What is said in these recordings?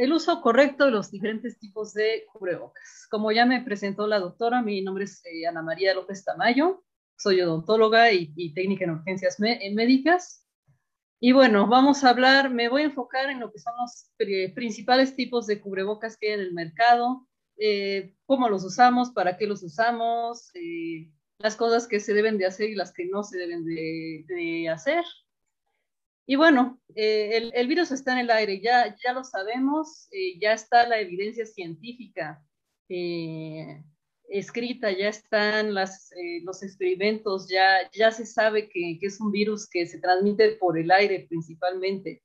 el uso correcto de los diferentes tipos de cubrebocas. Como ya me presentó la doctora, mi nombre es eh, Ana María López Tamayo, soy odontóloga y, técnica en urgencias médicas. Y bueno, vamos a hablar, me voy a enfocar en lo que son los principales tipos de cubrebocas que hay en el mercado, eh, cómo los usamos, para qué los usamos, eh, las cosas que se deben de hacer y las que no se deben de hacer. Y bueno, eh, el, virus está en el aire, ya, ya lo sabemos, eh, ya está la evidencia científica eh, escrita, ya están las, los experimentos, ya, ya se sabe que, que, es un virus que se transmite por el aire principalmente.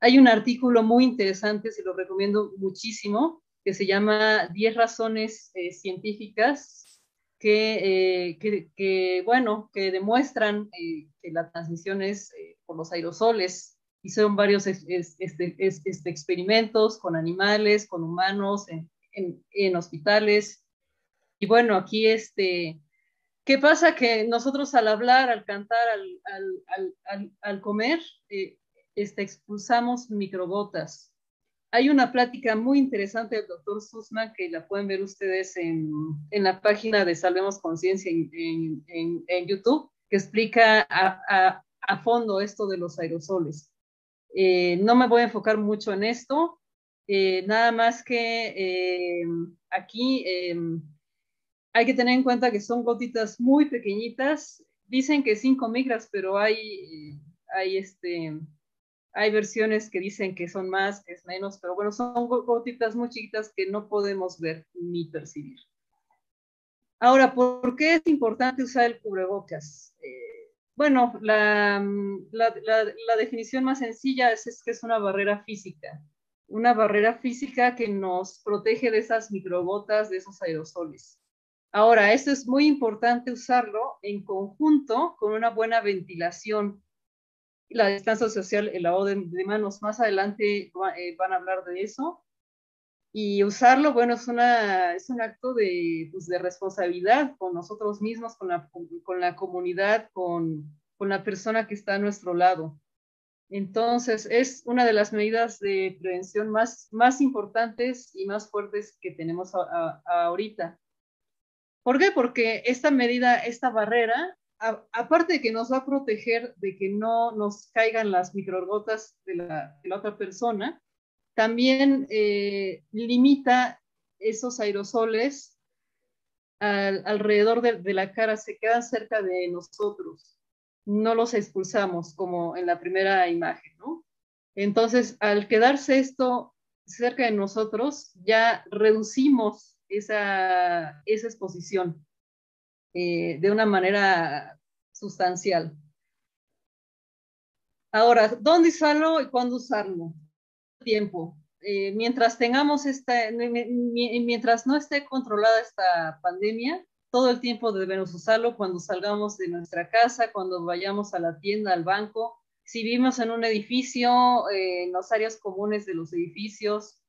Hay un artículo muy interesante, se lo recomiendo muchísimo, que se llama 10 razones científicas que, que, que, bueno, que demuestran que la transmisión es por los aerosoles. Hicieron varios este, este, experimentos con animales, con humanos, en, hospitales. Y bueno, aquí este, ¿qué pasa? Que nosotros al hablar, al cantar, al, comer, eh, este, expulsamos microgotas. Hay una plática muy interesante del doctor Susman que la pueden ver ustedes en, la página de Salvemos Conciencia en, YouTube, que explica a fondo esto de los aerosoles. Eh, no me voy a enfocar mucho en esto, eh, nada más que eh, aquí hay que tener en cuenta que son gotitas muy pequeñitas. Dicen que 5 micras, pero hay, hay, este, hay versiones que dicen que son más, que es menos, pero bueno, son gotitas muy chiquitas que no podemos ver ni percibir. Ahora, ¿por qué es importante usar el cubrebocas? Bueno, la, definición más sencilla es, que es una barrera física, una barrera física que nos protege de esas microgotas, de esos aerosoles. Ahora, esto es muy importante usarlo en conjunto con una buena ventilación. La distancia social, el lavado de, manos, más adelante eh, van a hablar de eso. Y usarlo, bueno, es, una, es un acto de, pues, de responsabilidad con nosotros mismos, con la, con la comunidad, con, con la persona que está a nuestro lado. Entonces, es una de las medidas de prevención más, más importantes y más fuertes que tenemos ahorita. ¿Por qué? Porque esta medida, esta barrera, aparte de que nos va a proteger de que no nos caigan las microgotas de la, de la otra persona, también eh, limita esos aerosoles alrededor de, la cara, se quedan cerca de nosotros, no los expulsamos como en la primera imagen, ¿no? Entonces, al quedarse esto cerca de nosotros, ya reducimos esa, esa exposición eh, de una manera sustancial. Ahora, ¿dónde usarlo y cuándo usarlo? Tiempo. Eh, mientras tengamos esta, mientras no esté controlada esta pandemia, todo el tiempo debemos usarlo cuando salgamos de nuestra casa, cuando vayamos a la tienda, al banco. Si vivimos en un edificio, eh, en las áreas comunes de los edificios,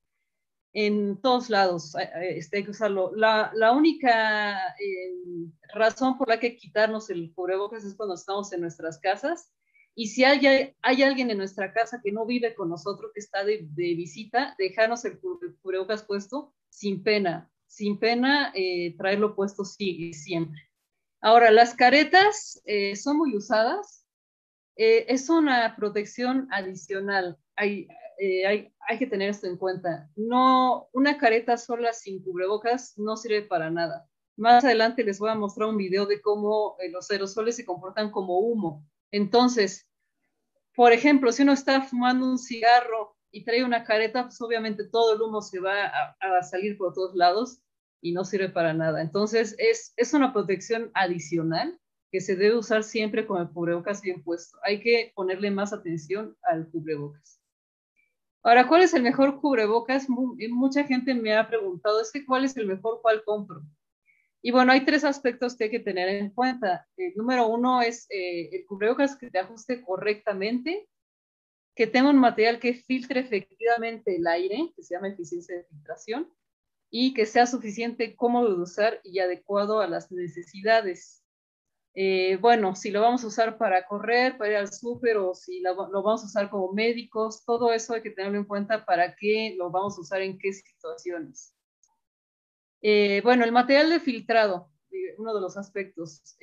en todos lados eh, este, hay que usarlo. La, la única razón por la que quitarnos el cubrebocas es cuando estamos en nuestras casas y si hay, hay, alguien en nuestra casa que no vive con nosotros, que está de, visita, dejarnos el cubrebocas puesto sin pena, sin pena eh, traerlo puesto sí, siempre. Ahora, las caretas eh, son muy usadas. Eh, es una protección adicional. Hay, hay, hay, que tener esto en cuenta. No, una careta sola sin cubrebocas no sirve para nada. Más adelante les voy a mostrar un video de cómo los aerosoles se comportan como humo. Entonces, por ejemplo, si uno está fumando un cigarro y trae una careta, pues obviamente todo el humo se va a, salir por todos lados y no sirve para nada. Entonces, es, es una protección adicional que se debe usar siempre con el cubrebocas bien puesto. Hay que ponerle más atención al cubrebocas. Ahora, ¿cuál es el mejor cubrebocas? Mucha gente me ha preguntado, es que ¿cuál es el mejor? ¿Cuál compro? Y bueno, hay tres aspectos que hay que tener en cuenta. El número uno es eh, el cubrebocas que te ajuste correctamente, que tenga un material que filtre efectivamente el aire, que se llama eficiencia de filtración, y que sea suficiente cómodo de usar y adecuado a las necesidades. Eh, bueno, si lo vamos a usar para correr, para ir al súper o si lo, vamos a usar como médicos, todo eso hay que tenerlo en cuenta para qué lo vamos a usar en qué situaciones. Eh, bueno, el material de filtrado, eh, uno de los aspectos.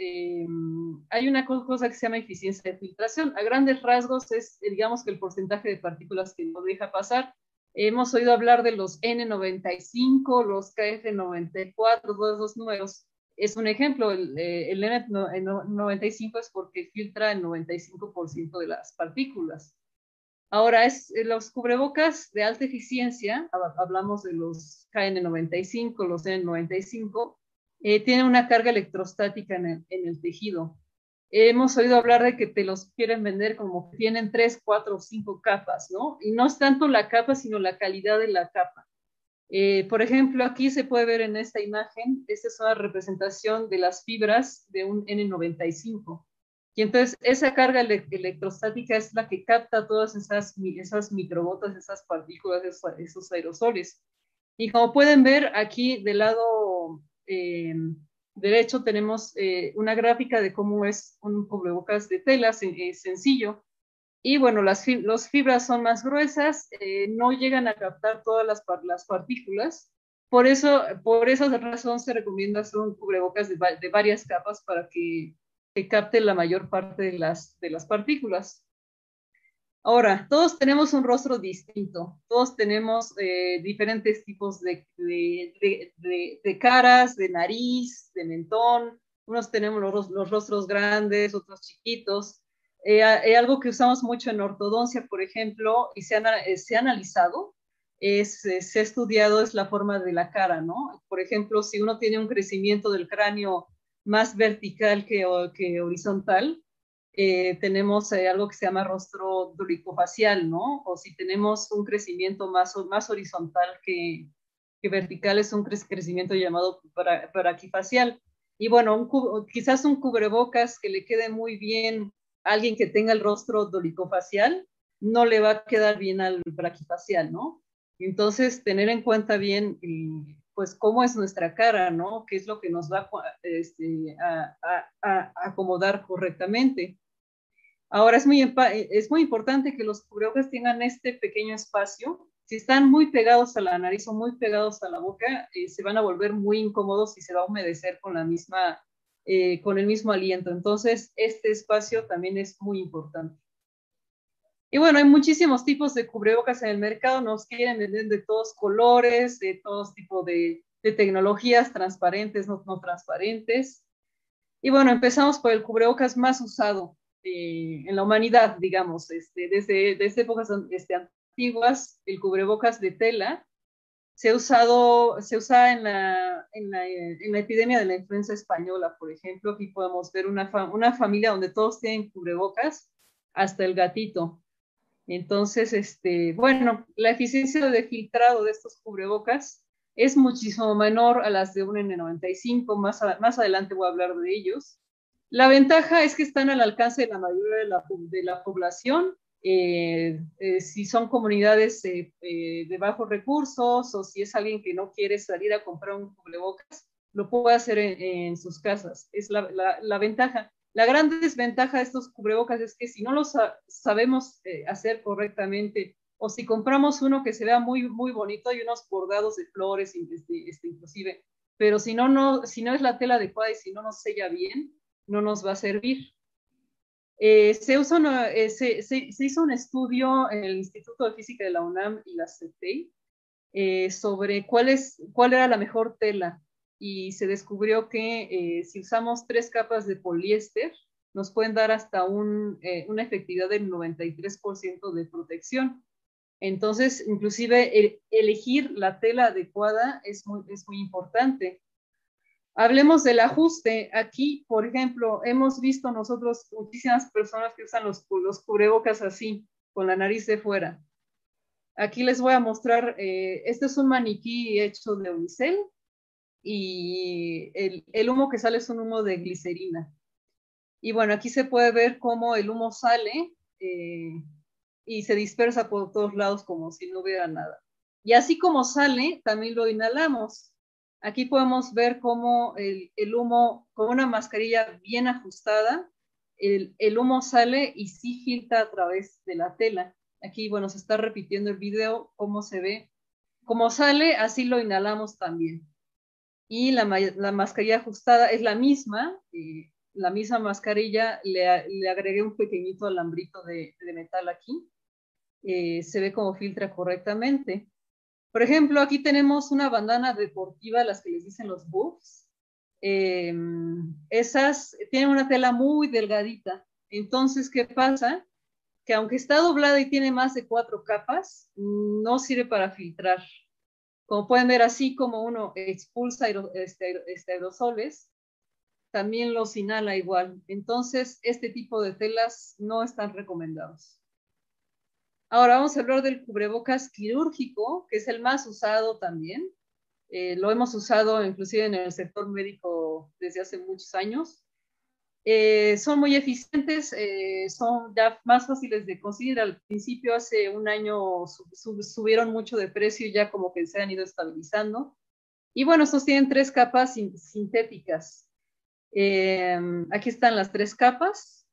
hay una cosa que se llama eficiencia de filtración. A grandes rasgos es, digamos, que el porcentaje de partículas que no deja pasar. Hemos oído hablar de los N95, los KF94, todos esos números es un ejemplo, eh, el N95 es porque filtra el 95% de las partículas. Ahora, es, eh, los cubrebocas de alta eficiencia, hablamos de los KN95, los N95, eh, tienen una carga electrostática en el, tejido. Hemos oído hablar de que te los quieren vender como que tienen tres, cuatro o cinco capas, ¿no? Y no es tanto la capa, sino la calidad de la capa. Eh, por ejemplo, aquí se puede ver en esta imagen, esta es una representación de las fibras de un N95. Y entonces esa carga electrostática es la que capta todas esas, esas microbotas, esas partículas, esos, aerosoles. Y como pueden ver, aquí del lado eh, derecho tenemos eh, una gráfica de cómo es un cubrebocas de tela sencillo. Y bueno, las, fibras son más gruesas, eh, no llegan a captar todas las, las, partículas. Por eso, por esa razón se recomienda hacer un cubrebocas de varias capas para que, que, capte la mayor parte de las, de las partículas. Ahora, todos tenemos un rostro distinto, todos tenemos eh, diferentes tipos de, de, de, caras, de nariz, de mentón, unos tenemos los, los rostros grandes, otros chiquitos, eh, eh, algo que usamos mucho en ortodoncia, por ejemplo, y se, eh, se ha analizado, es, se ha estudiado es la forma de la cara, ¿no? Por ejemplo, si uno tiene un crecimiento del cráneo más vertical que, que horizontal, tenemos algo que se llama rostro dolicofacial, ¿no? O si tenemos un crecimiento más, más horizontal que, que vertical, es un crecimiento llamado paraquifacial. Y bueno, quizás un cubrebocas que le quede muy bien alguien que tenga el rostro dolicofacial no le va a quedar bien al braquifacial, ¿no? Entonces, tener en cuenta bien, eh, pues, cómo es nuestra cara, ¿no? ¿Qué es lo que nos va este, a, acomodar correctamente? Ahora, es muy, es muy importante que los cubrebocas tengan este pequeño espacio. Si están muy pegados a la nariz o muy pegados a la boca, eh, se van a volver muy incómodos y se va a humedecer con la misma eh, con el mismo aliento. Entonces, este espacio también es muy importante. Y bueno, hay muchísimos tipos de cubrebocas en el mercado, nos quieren vender de todos colores, de todos tipos de, tecnologías transparentes, no, transparentes. Y bueno, empezamos por el cubrebocas más usado eh, en la humanidad, digamos, este, desde, desde épocas este, antiguas, el cubrebocas de tela, se usado, se usa en la, en la, en la epidemia de la influenza española, por ejemplo. Aquí podemos ver una, una familia donde todos tienen cubrebocas, hasta el gatito. Entonces, este, bueno, la eficiencia de filtrado de estos cubrebocas es muchísimo menor a las de un N95, más, más adelante voy a hablar de ellos. La ventaja es que están al alcance de la mayoría de la, población eh, eh, si son comunidades eh, de bajos recursos o si es alguien que no quiere salir a comprar un cubrebocas, lo puede hacer en, sus casas. Es la, la, ventaja. La gran desventaja de estos cubrebocas es que si no los sabemos hacer correctamente o si compramos uno que se vea muy, muy bonito, hay unos bordados de flores este, este, inclusive, pero si no, no, si no es la tela adecuada y si no nos sella bien, no nos va a servir. Eh, se, eh, se, se, hizo un estudio en el Instituto de Física de la UNAM y la CETEI eh, sobre cuál, es, cuál era la mejor tela y se descubrió que si usamos tres capas de poliéster nos pueden dar hasta un, una efectividad del 93% de protección. Entonces, inclusive elegir la tela adecuada es muy, es muy importante. Hablemos del ajuste. Aquí, por ejemplo, hemos visto nosotros muchísimas personas que usan los, los cubrebocas así, con la nariz de fuera. Aquí les voy a mostrar, eh, este es un maniquí hecho de unicel y el, humo que sale es un humo de glicerina. Y bueno, aquí se puede ver cómo el humo sale eh, y se dispersa por todos lados como si no hubiera nada. Y así como sale, también lo inhalamos. Aquí podemos ver cómo el, humo, con una mascarilla bien ajustada, el, el, humo sale y sí filtra a través de la tela. Aquí, bueno, se está repitiendo el video, cómo se ve. Como sale, así lo inhalamos también. Y la, la mascarilla ajustada es la misma, la misma mascarilla, le, le, agregué un pequeñito alambrito de, de metal aquí. Eh, se ve cómo filtra correctamente. Por ejemplo, aquí tenemos una bandana deportiva, las que les dicen los buffs. Eh, esas tienen una tela muy delgadita. Entonces, ¿qué pasa? Que aunque está doblada y tiene más de cuatro capas, no sirve para filtrar. Como pueden ver, así como uno expulsa este, este aerosoles, también los inhala igual. Entonces, este tipo de telas no están recomendados. Ahora vamos a hablar del cubrebocas quirúrgico, que es el más usado también. Eh, lo hemos usado inclusive en el sector médico desde hace muchos años. Eh, son muy eficientes, eh, son ya más fáciles de conseguir. Al principio, hace un año, sub, sub, subieron mucho de precio y ya como que se han ido estabilizando. Y bueno, estos tienen tres capas sintéticas. Eh, aquí están las tres capas.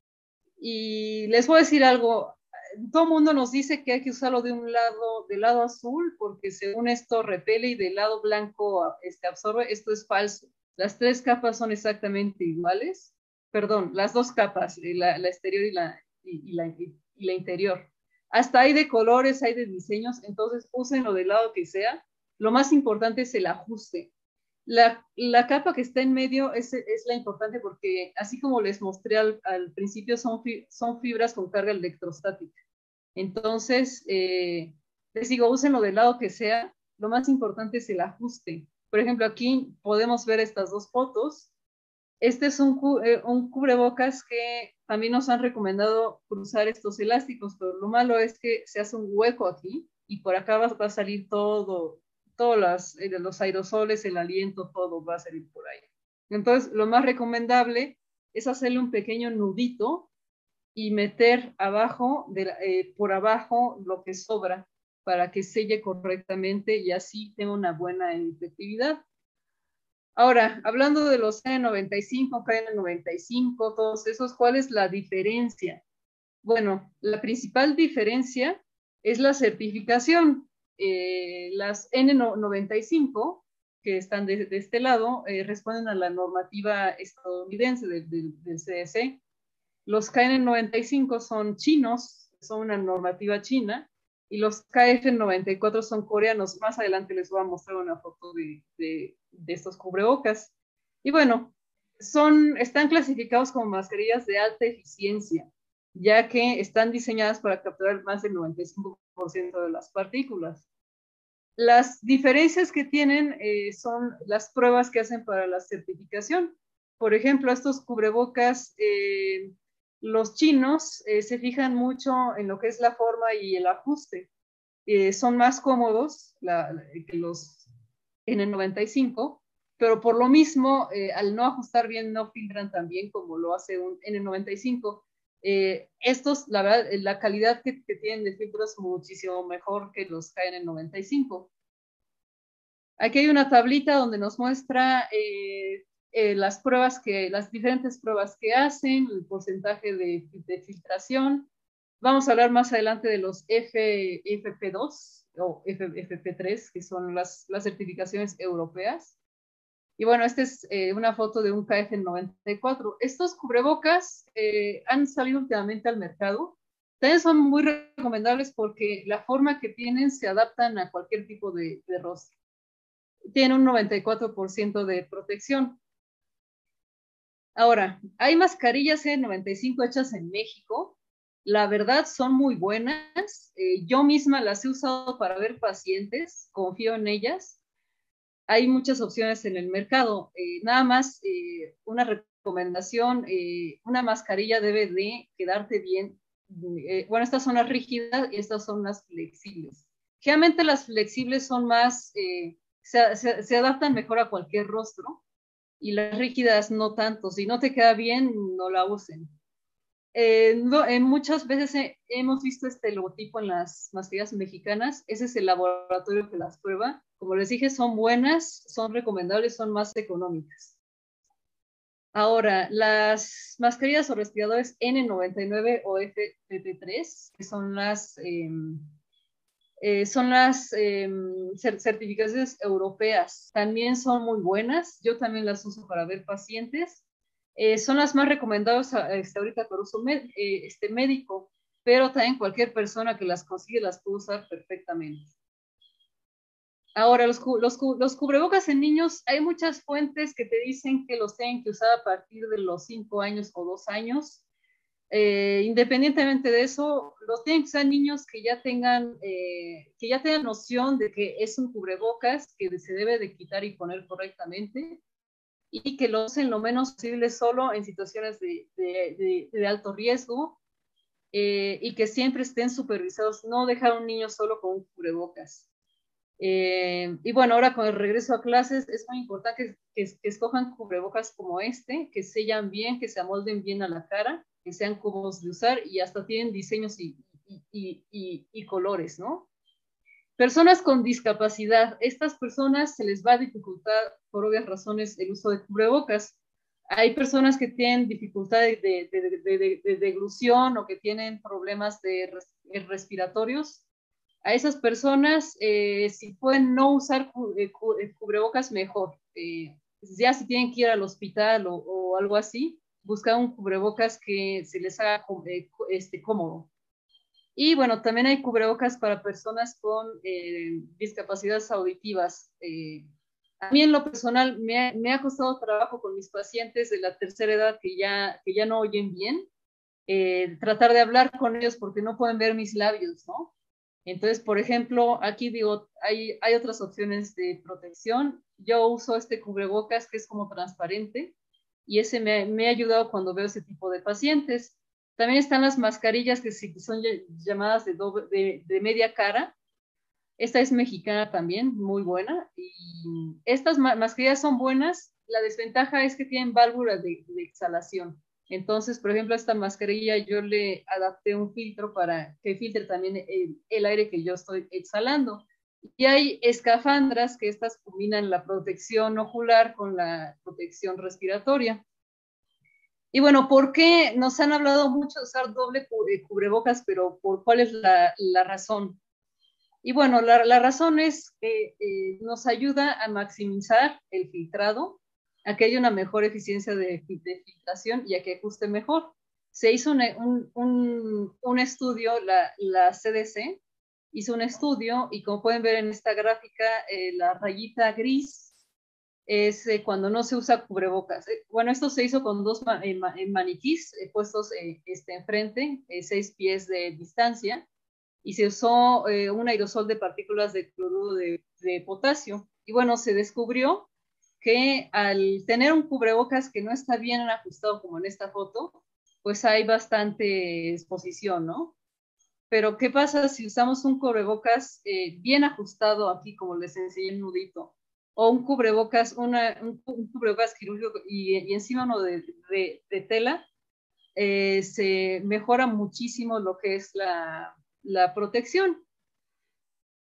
Y les voy a decir algo, todo el mundo nos dice que hay que usarlo de un lado, del lado azul, porque según esto repele y del lado blanco este, absorbe. Esto es falso. Las tres capas son exactamente iguales. Perdón, las dos capas, la, la exterior y la, y, la, y, la, interior. Hasta hay de colores, hay de diseños, entonces úsenlo del lado que sea. Lo más importante es el ajuste. La, la, capa que está en medio es, es, la importante porque, así como les mostré al, al principio, son, fi, son, fibras con carga electrostática. Entonces, eh, les digo, úsenlo del lado que sea. Lo más importante es el ajuste. Por ejemplo, aquí podemos ver estas dos fotos. Este es un, eh, un cubrebocas que también nos han recomendado cruzar estos elásticos, pero lo malo es que se hace un hueco aquí y por acá va, va a salir todo, todos eh, los aerosoles, el aliento, todo va a salir por ahí. Entonces, lo más recomendable es hacerle un pequeño nudito y meter abajo, de, eh, por abajo, lo que sobra para que selle correctamente y así tenga una buena efectividad. Ahora, hablando de los N95, KN95, todos esos, ¿cuál es la diferencia? Bueno, la principal diferencia es la certificación. Eh, las N95, que están de, este lado, eh, responden a la normativa estadounidense del, del, del CDC. Los KN95 son chinos, son una normativa china, y los KF94 son coreanos. Más adelante les voy a mostrar una foto de, de, de estos cubrebocas. Y bueno, son, están clasificados como mascarillas de alta eficiencia, ya que están diseñadas para capturar más del 95% de las partículas. Las diferencias que tienen eh, son las pruebas que hacen para la certificación. Por ejemplo, estos cubrebocas, eh, los chinos eh, se fijan mucho en lo que es la forma y el ajuste. Eh, son más cómodos la, que los N95, pero por lo mismo, eh, al no ajustar bien, no filtran tan bien como lo hace un N95. Eh, estos, la verdad, la calidad que, que, tienen de filtro es muchísimo mejor que los KN95. Aquí hay una tablita donde nos muestra eh, eh, las pruebas que, las diferentes pruebas que hacen, el porcentaje de, de filtración. Vamos a hablar más adelante de los F, FP2 o F, FP3, que son las, las certificaciones europeas. Y bueno, esta es eh, una foto de un KF94. Estos cubrebocas eh, han salido últimamente al mercado. También son muy recomendables porque la forma que tienen se adaptan a cualquier tipo de, de rostro. Tienen un 94% de protección. Ahora, hay mascarillas N95 hechas en México. La verdad son muy buenas. Eh, yo misma las he usado para ver pacientes, confío en ellas hay muchas opciones en el mercado. Eh, nada más eh, una recomendación, eh, una mascarilla debe de quedarte bien. Eh, bueno, estas son las rígidas y estas son las flexibles. Generalmente las flexibles son más, eh, se, se, se, adaptan mejor a cualquier rostro y las rígidas no tanto. Si no te queda bien, no la usen. No, muchas veces hemos visto este logotipo en las mascarillas mexicanas. Ese es el laboratorio que las prueba como les dije, son buenas, son recomendables, son más económicas. Ahora, las mascarillas o respiradores N99 o FFP3, que son las, em, eh, son las em, certificaciones europeas, también son muy buenas. Yo también las uso para ver pacientes. Eh, son las más recomendadas este, ahorita por uso eh, este, médico, pero también cualquier persona que las consigue las puede usar perfectamente. Ahora, los, los, cubrebocas en niños, hay muchas fuentes que te dicen que los tienen que usar a partir de los 5 años o 2 años. Eh, independientemente de eso, los tienen que usar niños que ya tengan, eh, que ya tengan noción de que es un cubrebocas que se debe de quitar y poner correctamente y que lo usen lo menos posible solo en situaciones de, alto riesgo eh, y que siempre estén supervisados, no dejar un niño solo con un cubrebocas. Eh, y bueno, ahora con el regreso a clases es muy importante que, escojan cubrebocas como este, que sellan bien, que se amolden bien a la cara, que sean cómodos de usar y hasta tienen diseños y, y, colores, ¿no? Personas con discapacidad, estas personas se les va a dificultar por obvias razones el uso de cubrebocas. Hay personas que tienen dificultad de, de, de deglución o que tienen problemas de respiratorios a esas personas, eh, si pueden no usar eh, eh, cubrebocas, mejor. ya si tienen que ir al hospital o, algo así, buscar un cubrebocas que se les haga este, cómodo. Y bueno, también hay cubrebocas para personas con discapacidades auditivas. a mí en lo personal me, me, ha costado trabajo con mis pacientes de la tercera edad que ya, que ya no oyen bien, tratar de hablar con ellos porque no pueden ver mis labios, ¿no? Entonces, por ejemplo, aquí digo, hay, hay otras opciones de protección. Yo uso este cubrebocas que es como transparente y ese me, ha ayudado cuando veo ese tipo de pacientes. También están las mascarillas que son llamadas de, media cara. Esta es mexicana también, muy buena. Y estas mascarillas son buenas. La desventaja es que tienen válvulas de exhalación. Entonces, por ejemplo, a esta mascarilla yo le adapté un filtro para que filtre también el, aire que yo estoy exhalando. Y hay escafandras que estas combinan la protección ocular con la protección respiratoria. Y bueno, ¿por qué nos han hablado mucho de usar doble cubrebocas, pero por cuál es la, razón? Y bueno, la, razón es que eh, nos ayuda a maximizar el filtrado, a que haya una mejor eficiencia de, filtración y a que ajuste mejor. Se hizo un, un, un, estudio, la, la, CDC hizo un estudio y como pueden ver en esta gráfica, eh, la rayita gris es eh, cuando no se usa cubrebocas. Eh, bueno, esto se hizo con dos maniquís puestos este, enfrente, seis pies de distancia, y se usó un aerosol de partículas de cloruro de, de potasio. Y bueno, se descubrió que al tener un cubrebocas que no está bien ajustado como en esta foto, pues hay bastante exposición, ¿no? Pero ¿qué pasa si usamos un cubrebocas eh, bien ajustado aquí, como les enseñé el nudito? O un cubrebocas, un, cubrebocas quirúrgico y, encima uno de, tela, eh, se mejora muchísimo lo que es la protección.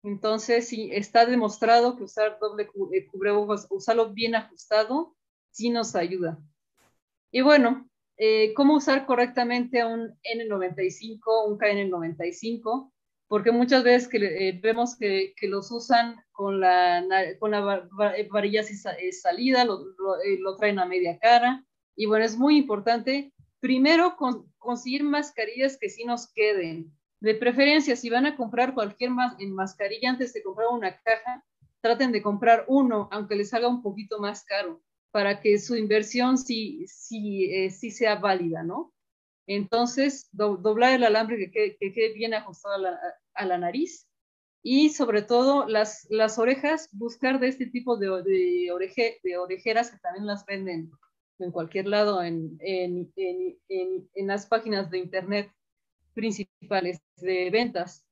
Entonces, sí, está demostrado que usar doble eh, cubrebocas, usarlo bien ajustado, sí nos ayuda. Y bueno, eh, ¿cómo usar correctamente un N95, un KN95? Porque muchas veces que, eh, vemos que, que, los usan con la, con la varilla salida, lo, lo, traen a media cara. Y bueno, es muy importante primero conseguir mascarillas que sí nos queden, de preferencia, si van a comprar cualquier mascarilla antes de comprar una caja, traten de comprar uno, aunque les haga un poquito más caro, para que su inversión sí, sí, eh, sí sea válida, ¿no? Entonces, doblar el alambre que quede, bien ajustado a la, a la, nariz y sobre todo las, las orejas, buscar de este tipo de, de, oreje, de orejeras que también las venden en cualquier lado en, en, en, en las páginas de internet principales de ventas.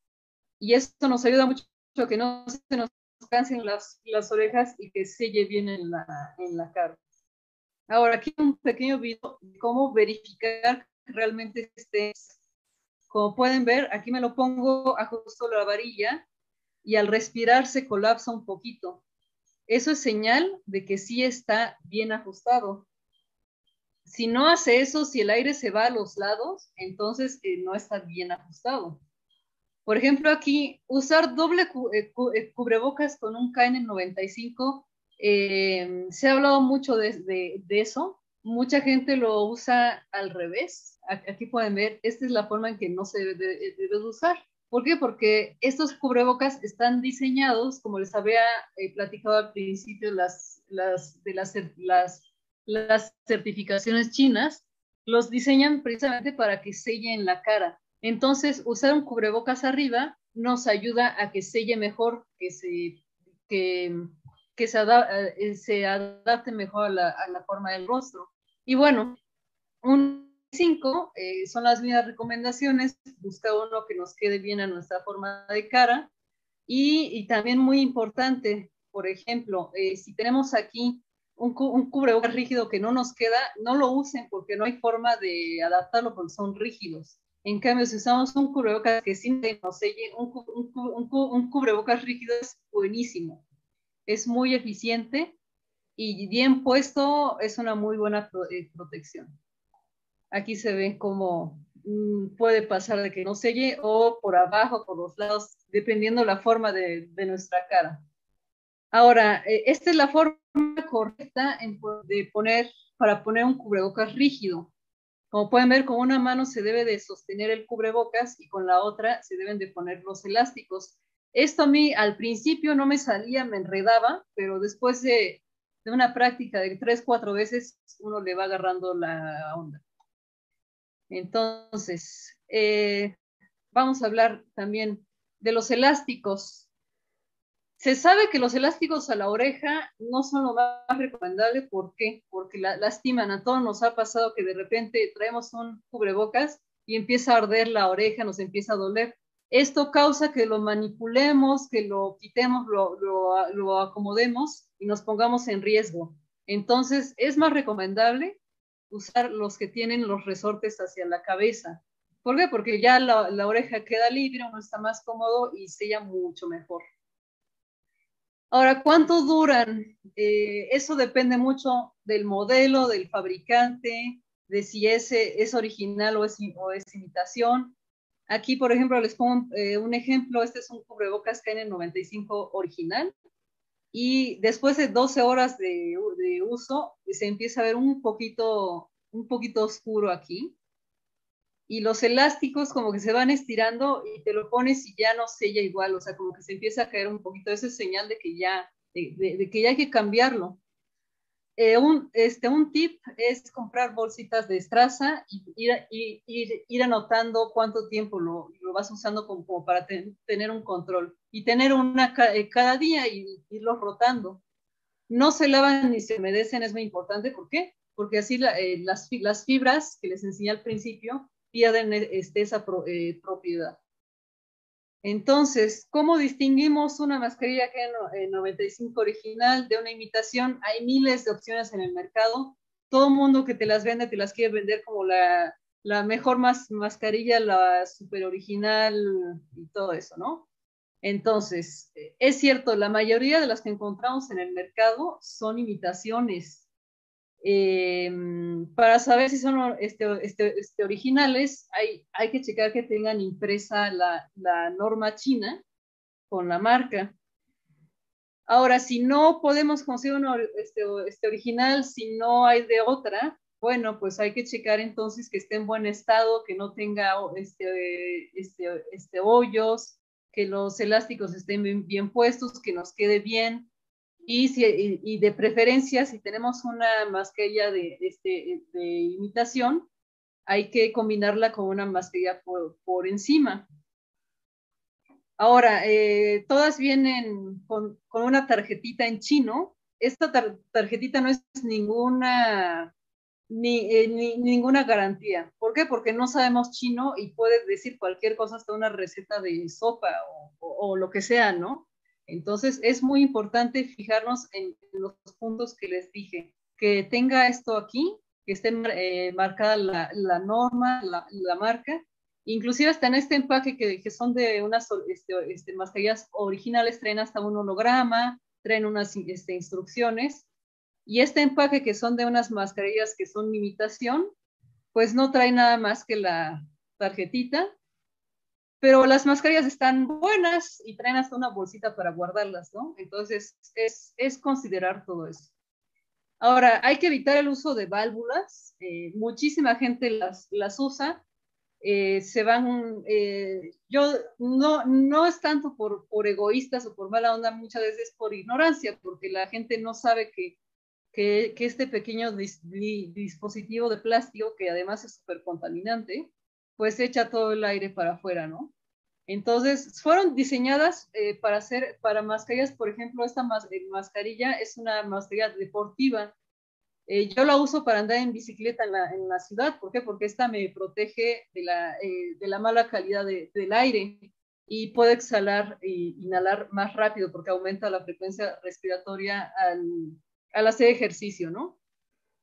Y esto nos ayuda mucho que no se nos cansen las, las orejas y que selle bien en la, en la cara. Ahora, aquí un pequeño video de cómo verificar que realmente esté. Como pueden ver, aquí me lo pongo, ajusto la varilla y al respirar se colapsa un poquito. Eso es señal de que sí está bien ajustado. Si no hace eso, si el aire se va a los lados, entonces eh, no está bien ajustado. Por ejemplo, aquí, usar doble eh, eh, cubrebocas con un KN95, se ha hablado mucho de, eso. Mucha gente lo usa al revés. Aquí pueden ver, esta es la forma en que no se debe, usar. ¿Por qué? Porque estos cubrebocas están diseñados, como les había platicado al principio, las, de las, las certificaciones chinas, los diseñan precisamente para que sellen la cara. Entonces, usar un cubrebocas arriba nos ayuda a que selle mejor, que se, que, eh, se adapte mejor a la, a la forma del rostro. Y bueno, un cinco eh, son las mismas recomendaciones, busca uno que nos quede bien a nuestra forma de cara y, también muy importante, por ejemplo, eh, si tenemos aquí un, un, cubrebocas rígido que no nos queda, no lo usen porque no hay forma de adaptarlo porque son rígidos. En cambio, si usamos un cubrebocas que sí nos selle, un, un, cubrebocas rígido es buenísimo. Es muy eficiente y bien puesto es una muy buena eh, protección. Aquí se ve cómo mm, puede pasar de que no selle o por abajo, por los lados, dependiendo la forma de, nuestra cara. Ahora, eh, esta es la forma correcta de poner, para poner un cubrebocas rígido. Como pueden ver, con una mano se debe de sostener el cubrebocas y con la otra se deben de poner los elásticos. Esto a mí al principio no me salía, me enredaba, pero después de, una práctica de tres, cuatro veces, uno le va agarrando la onda. Entonces, eh, vamos a hablar también de los elásticos. Se sabe que los elásticos a la oreja no son lo más recomendable. ¿Por qué? Porque la, lastiman. A todos nos ha pasado que de repente traemos un cubrebocas y empieza a arder la oreja, nos empieza a doler. Esto causa que lo manipulemos, que lo quitemos, lo, lo acomodemos y nos pongamos en riesgo. Entonces, es más recomendable usar los que tienen los resortes hacia la cabeza. ¿Por qué? Porque ya la, oreja queda libre, uno está más cómodo y sella mucho mejor. Ahora, ¿cuánto duran? Eh, eso depende mucho del modelo, del fabricante, de si ese es original o es, es imitación. Aquí, por ejemplo, les pongo eh, un ejemplo. Este es un cubrebocas KN95 original y después de 12 horas de, uso se empieza a ver un poquito, un poquito oscuro aquí y los elásticos como que se van estirando y te lo pones y ya no sella igual, o sea, como que se empieza a caer un poquito, eso es señal de que ya, de que ya hay que cambiarlo. Eh, un, este, un tip es comprar bolsitas de estraza y ir, ir, anotando cuánto tiempo lo, lo vas usando como, para tener un control y tener una eh, cada día y irlo rotando. No se lavan ni se humedecen, es muy importante. ¿Por qué? Porque así eh, las, las, fibras que les enseñé al principio pierden este, esa propiedad. Entonces, ¿cómo distinguimos una mascarilla que en 95 original de una imitación? Hay miles de opciones en el mercado. Todo mundo que te las vende te las quiere vender como la, mejor mascarilla, la super original y todo eso, ¿no? Entonces, es cierto, la mayoría de las que encontramos en el mercado son imitaciones. Em, para saber si son este, este, este, originales, hay, hay que checar que tengan impresa la, la norma china con la marca. Ahora, si no podemos conseguir uno, este, este, original, si no hay de otra, bueno, pues hay que checar entonces que esté en buen estado, que no tenga este, este hoyos, que los elásticos estén bien, bien puestos, que nos quede bien, y, si, y, de preferencia, si tenemos una mascarilla de, este, de imitación, hay que combinarla con una mascarilla por, por encima. Ahora, eh, todas vienen con, con, una tarjetita en chino. Esta tarjetita no es ninguna, ni, eh, ni, ninguna garantía. ¿Por qué? Porque no sabemos chino y puede decir cualquier cosa, hasta una receta de sopa o, o lo que sea, ¿no? Entonces, es muy importante fijarnos en los puntos que les dije, que tenga esto aquí, que esté eh, marcada la, norma, la, marca, Inclusive hasta en este empaque que, que son de unas este, este, mascarillas originales, traen hasta un holograma, traen unas este, instrucciones. Y este empaque que son de unas mascarillas que son imitación, pues no trae nada más que la tarjetita. Pero las mascarillas están buenas y traen hasta una bolsita para guardarlas, ¿no? Entonces es, es considerar todo eso. Ahora, hay que evitar el uso de válvulas. Eh, muchísima gente las, las usa eh, se van, eh, yo no, no es tanto por, por egoístas o por mala onda, muchas veces por ignorancia, porque la gente no sabe que, que, que este pequeño dispositivo de plástico, que además es súper contaminante, pues echa todo el aire para afuera, ¿no? Entonces, fueron diseñadas eh, para hacer, para mascarillas, por ejemplo, esta mascarilla es una mascarilla deportiva eh, yo la uso para andar en bicicleta en la, en la, ciudad. ¿Por qué? Porque esta me protege de la, eh, de la mala calidad de, del aire y puedo exhalar e inhalar más rápido porque aumenta la frecuencia respiratoria al, al hacer ejercicio, ¿no?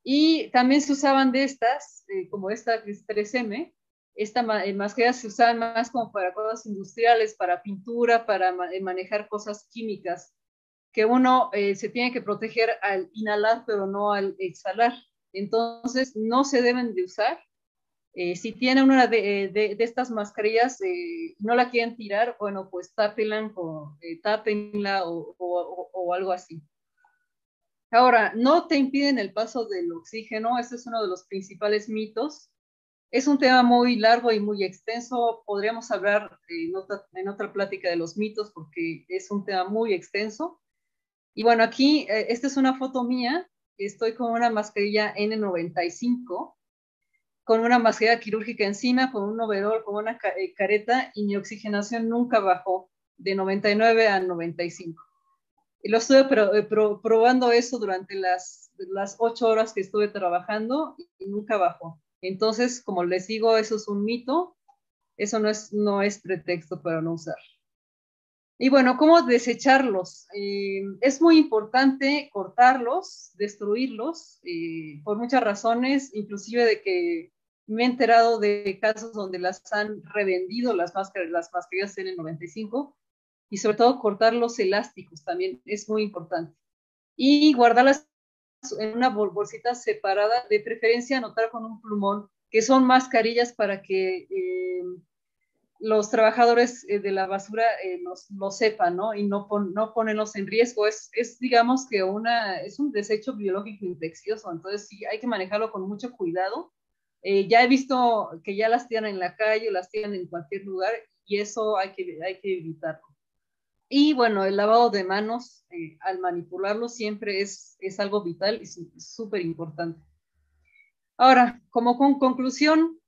Y también se usaban de estas, eh, como esta que es 3M, esta mascarilla se usaban más como para cosas industriales, para pintura, para manejar cosas químicas que uno eh, se tiene que proteger al inhalar, pero no al exhalar. Entonces, no se deben de usar. Eh, si tienen una de, eh, de, de estas mascarillas, eh, no la quieren tirar, bueno, pues tápenla o, tápenla o, o, o, algo así. Ahora, no te impiden el paso del oxígeno, ese es uno de los principales mitos. Es un tema muy largo y muy extenso. Podríamos hablar en otra, en plática de los mitos porque es un tema muy extenso. Y bueno, aquí, eh, esta es una foto mía. Estoy con una mascarilla N95, con una mascarilla quirúrgica encima, con un overol, con una eh, careta, y mi oxigenación nunca bajó de 99 a 95. Y lo estuve eh, probando eso durante las, las ocho horas que estuve trabajando y nunca bajó. Entonces, como les digo, eso es un mito. Eso no es, no es pretexto para no usar. Y bueno, ¿cómo desecharlos? Eh, es muy importante cortarlos, destruirlos, eh, por muchas razones, inclusive de que me he enterado de casos donde las han revendido las máscaras, las mascarillas N95, y sobre todo cortar los elásticos también es muy importante. Y guardarlas en una bolsita separada, de preferencia anotar con un plumón, que son mascarillas para que eh, los trabajadores eh, de la basura eh, lo sepan, ¿no? Y no, pon, no ponerlos en riesgo. Es, es, digamos que una, es un desecho biológico infeccioso, entonces sí hay que manejarlo con mucho cuidado. Ya he visto que ya las tiran en la calle, las tiran en cualquier lugar y eso hay que, hay que evitarlo. Y bueno, el lavado de manos eh, al manipularlo siempre es, es algo vital y súper importante. Ahora, como con conclusión,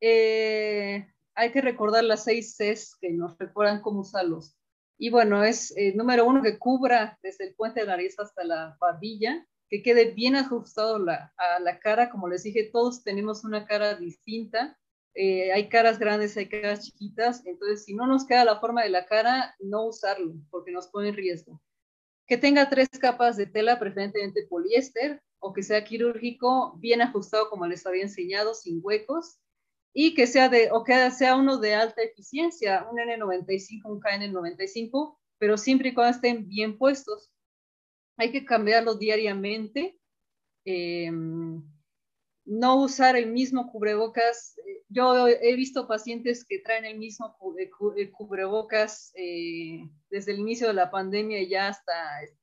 eh, hay que recordar las seis Cs que nos recuerdan cómo usarlos. Y bueno, es eh, número uno que cubra desde el puente de nariz hasta la barbilla, que quede bien ajustado la, a la cara. Como les dije, todos tenemos una cara distinta. Eh, hay caras grandes, hay caras chiquitas. Entonces, si no nos queda la forma de la cara, no usarlo, porque nos pone en riesgo. Que tenga tres capas de tela, preferentemente poliéster, o que sea quirúrgico, bien ajustado como les había enseñado, sin huecos y que sea, de, o que sea uno de alta eficiencia, un N95, un KN95, pero siempre y cuando estén bien puestos. Hay que cambiarlos diariamente. Eh, no usar el mismo cubrebocas. Yo he visto pacientes que traen el mismo cubrebocas eh, desde el inicio de la pandemia y ya hasta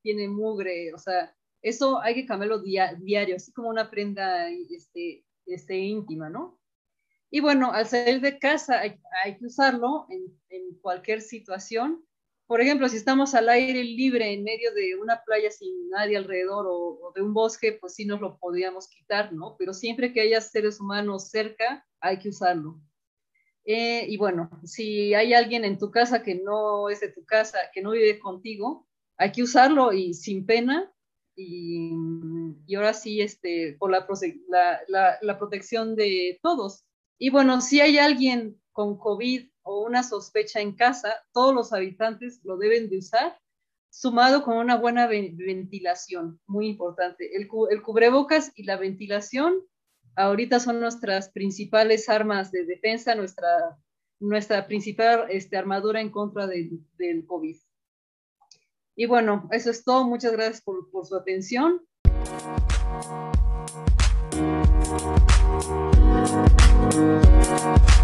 tiene mugre. O sea, eso hay que cambiarlo diario, así como una prenda este, este, íntima, ¿no? Y bueno, al salir de casa hay, hay que usarlo en, en, cualquier situación. Por ejemplo, si estamos al aire libre en medio de una playa sin nadie alrededor o, de un bosque, pues sí nos lo podríamos quitar, ¿no? Pero siempre que haya seres humanos cerca, hay que usarlo. Eh, y bueno, si hay alguien en tu casa que no es de tu casa, que no vive contigo, hay que usarlo y sin pena. Y, ahora sí, este, por la protección de todos. Y bueno, si hay alguien con COVID o una sospecha en casa, todos los habitantes lo deben de usar, sumado con una buena ventilación, muy importante. El, cu el cubrebocas y la ventilación ahorita son nuestras principales armas de defensa, nuestra, nuestra principal este, armadura en contra del COVID. Y bueno, eso es todo. Muchas gracias por, su atención. Thank.